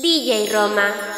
DJ Roma.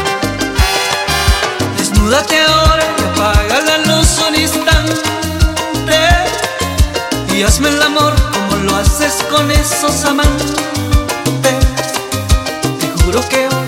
Desnúdate ahora y apaga la luz un instante. Y hazme el amor como lo haces con esos amantes. Te juro que hoy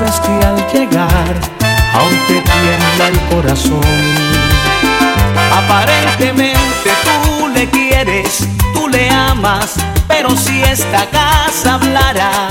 sabes que al llegar aún te tiembla el corazón. Aparentemente tú le quieres, tú le amas, pero si esta casa hablara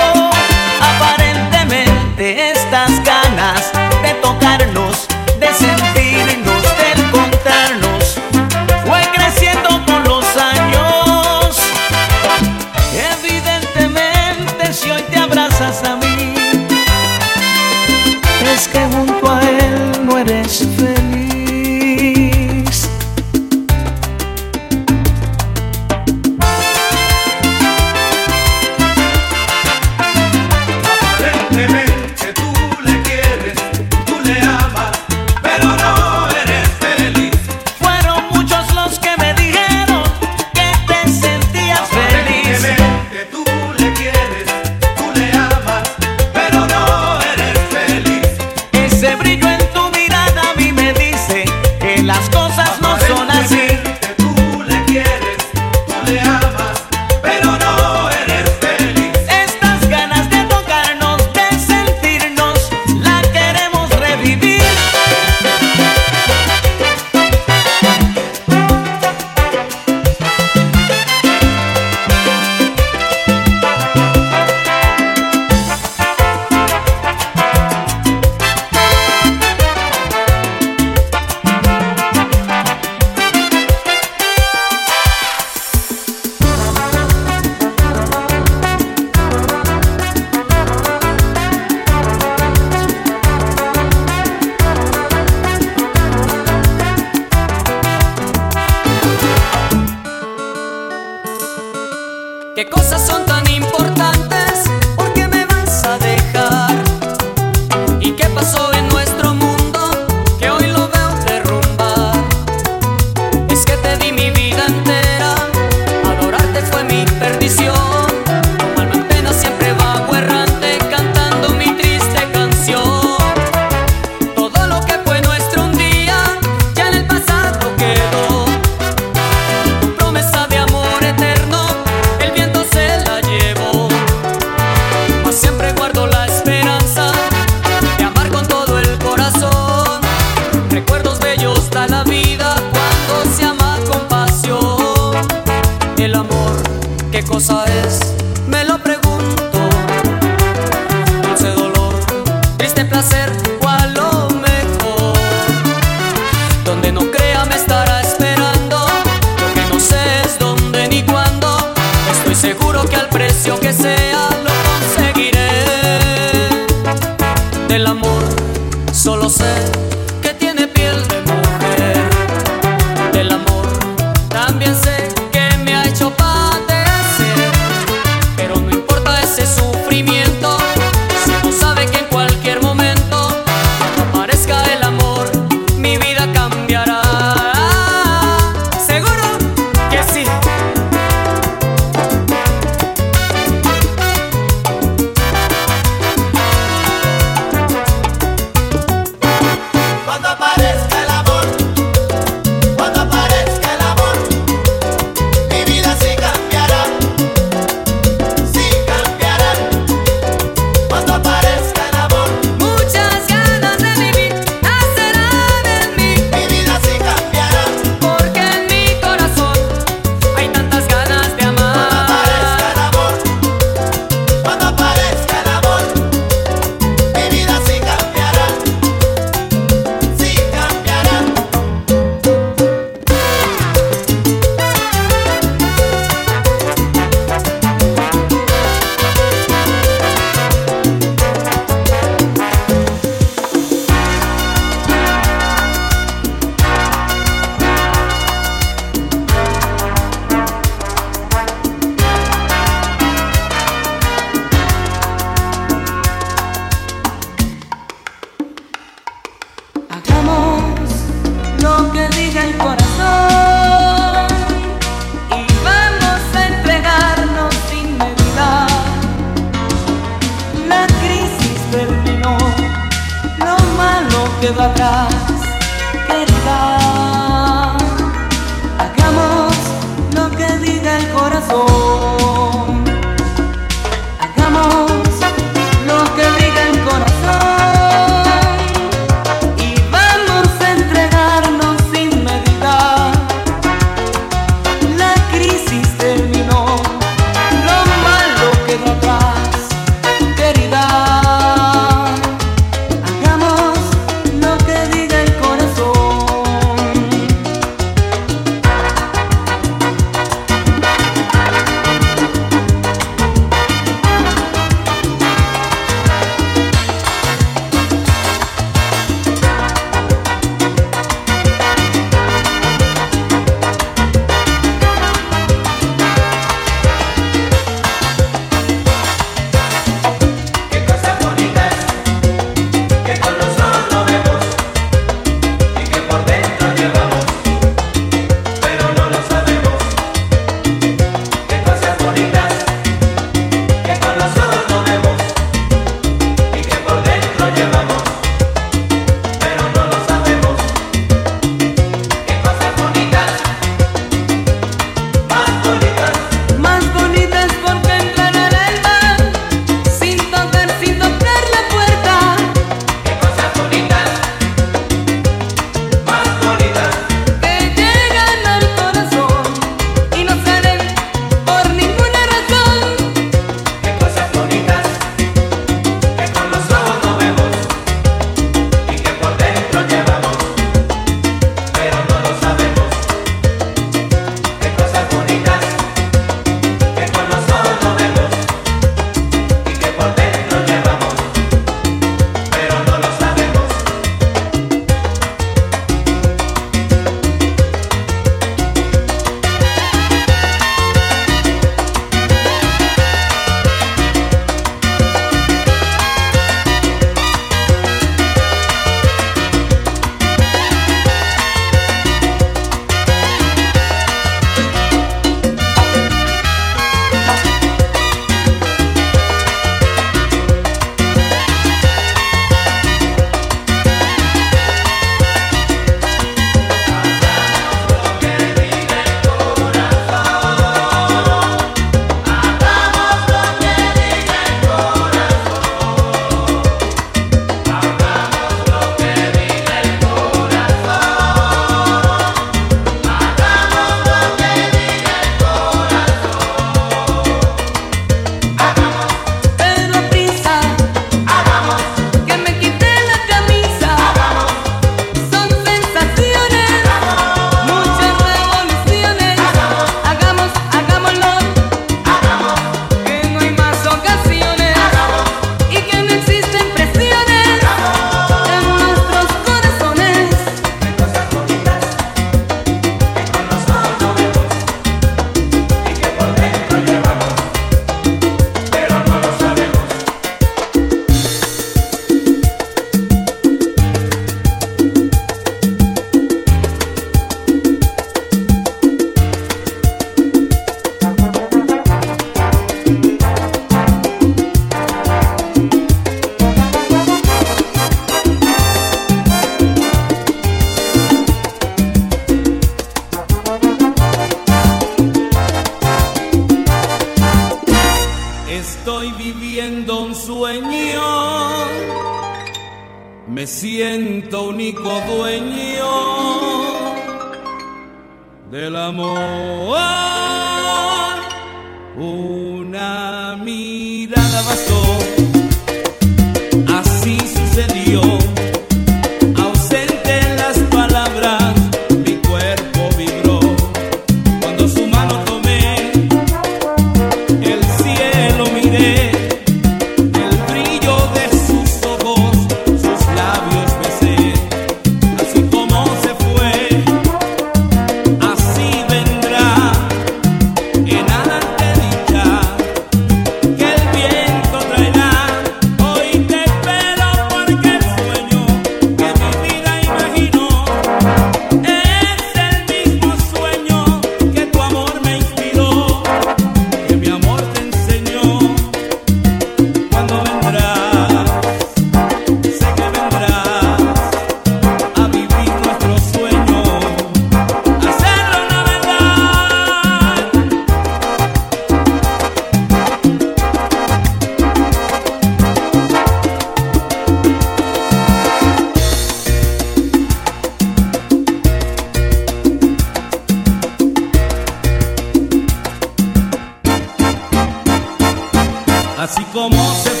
Así como se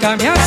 corazón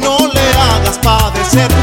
no le hagas padecer.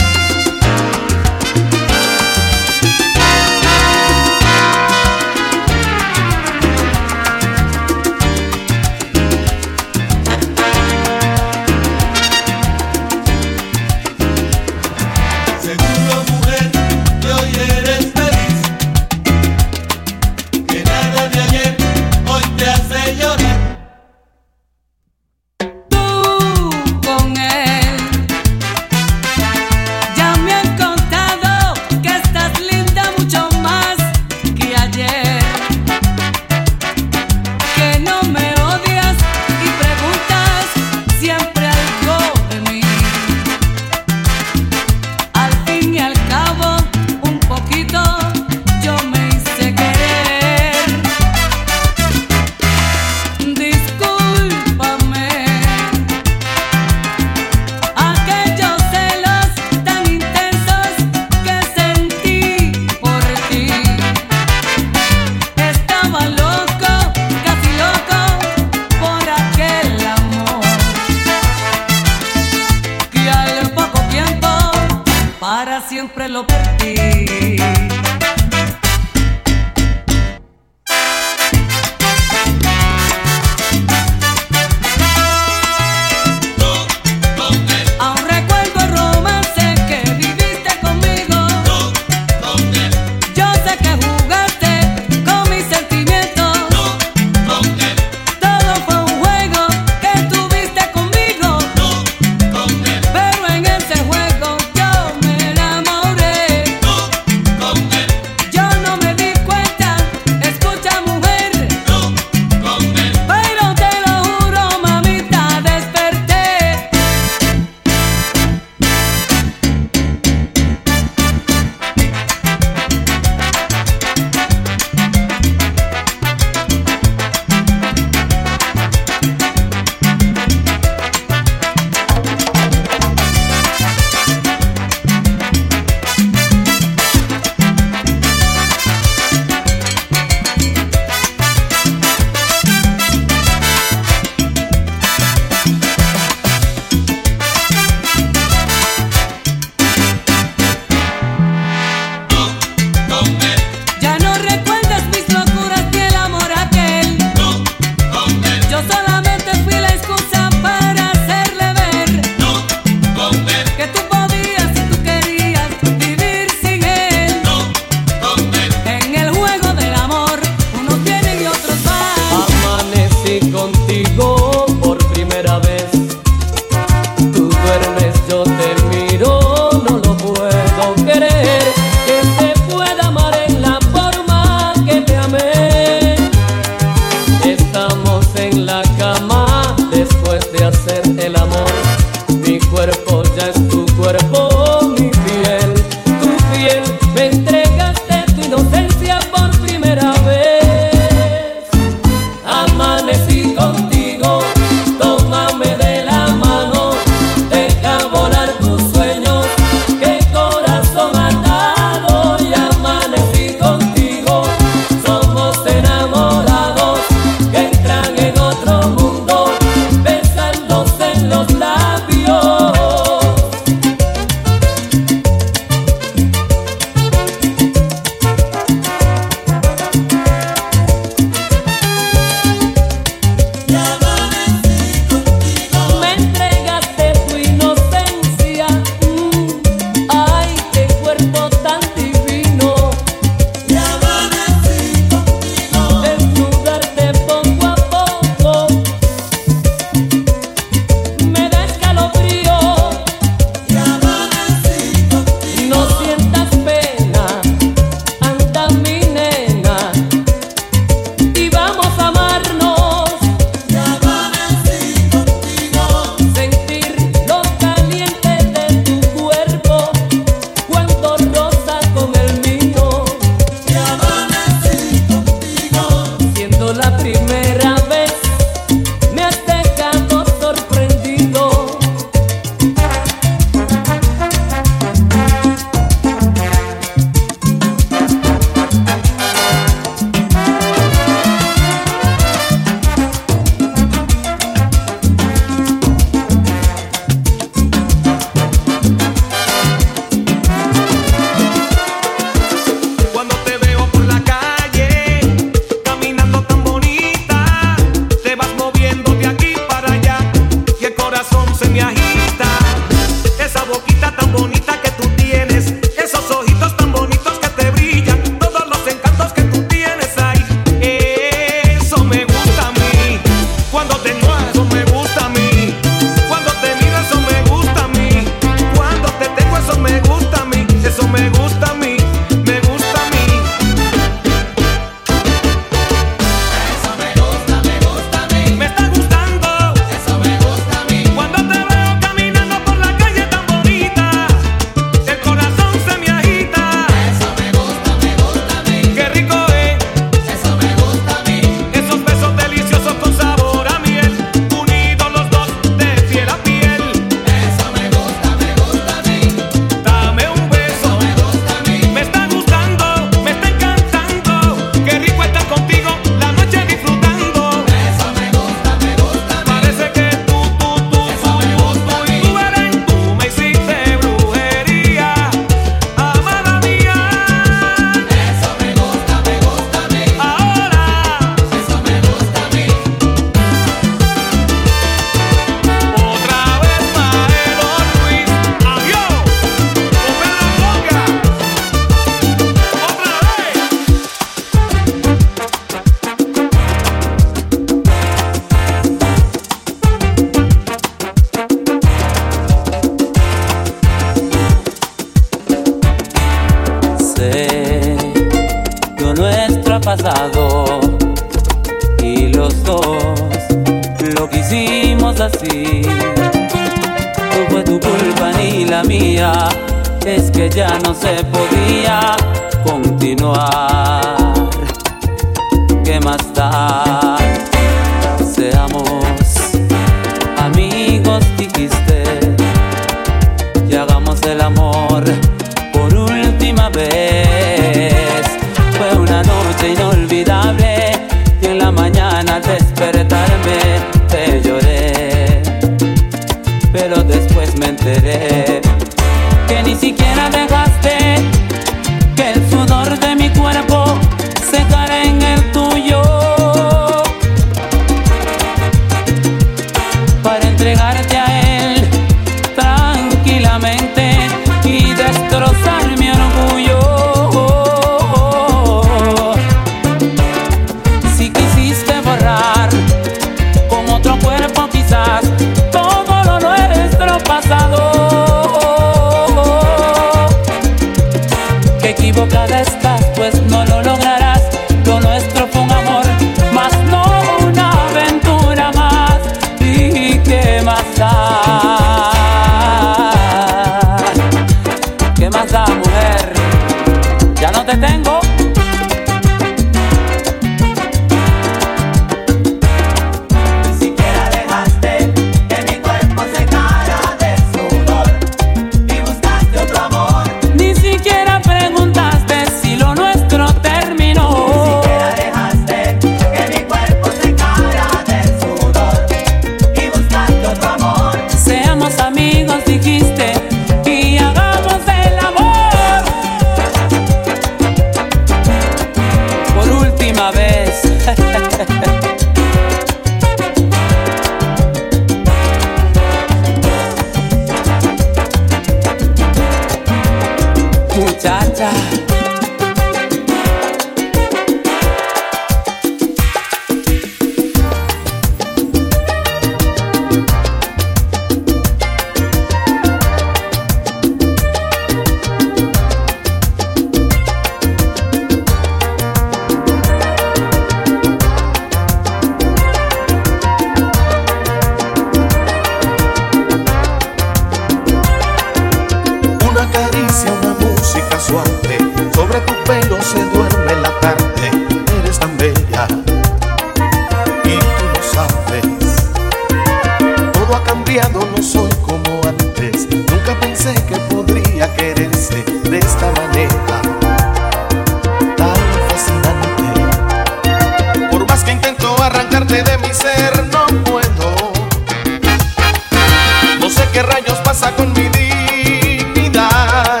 rayos pasa con mi dignidad?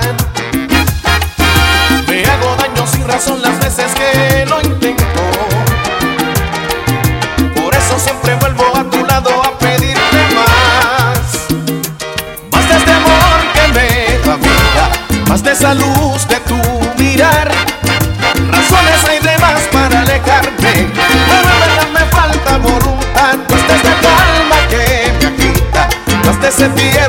Me hago daño sin razón las veces que lo intento. Por eso siempre vuelvo a tu lado a pedirte más. Más de este amor que me da vida, más de esa luz de tu mirar. Razones hay de más para alejarme, pero me falta voluntad, más de esta calma que me agita, más de ese día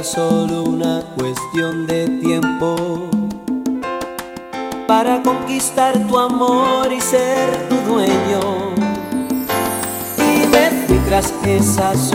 solo una cuestión de tiempo para conquistar tu amor y ser tu dueño. Y me esas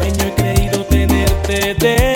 sueño he creído tenerte de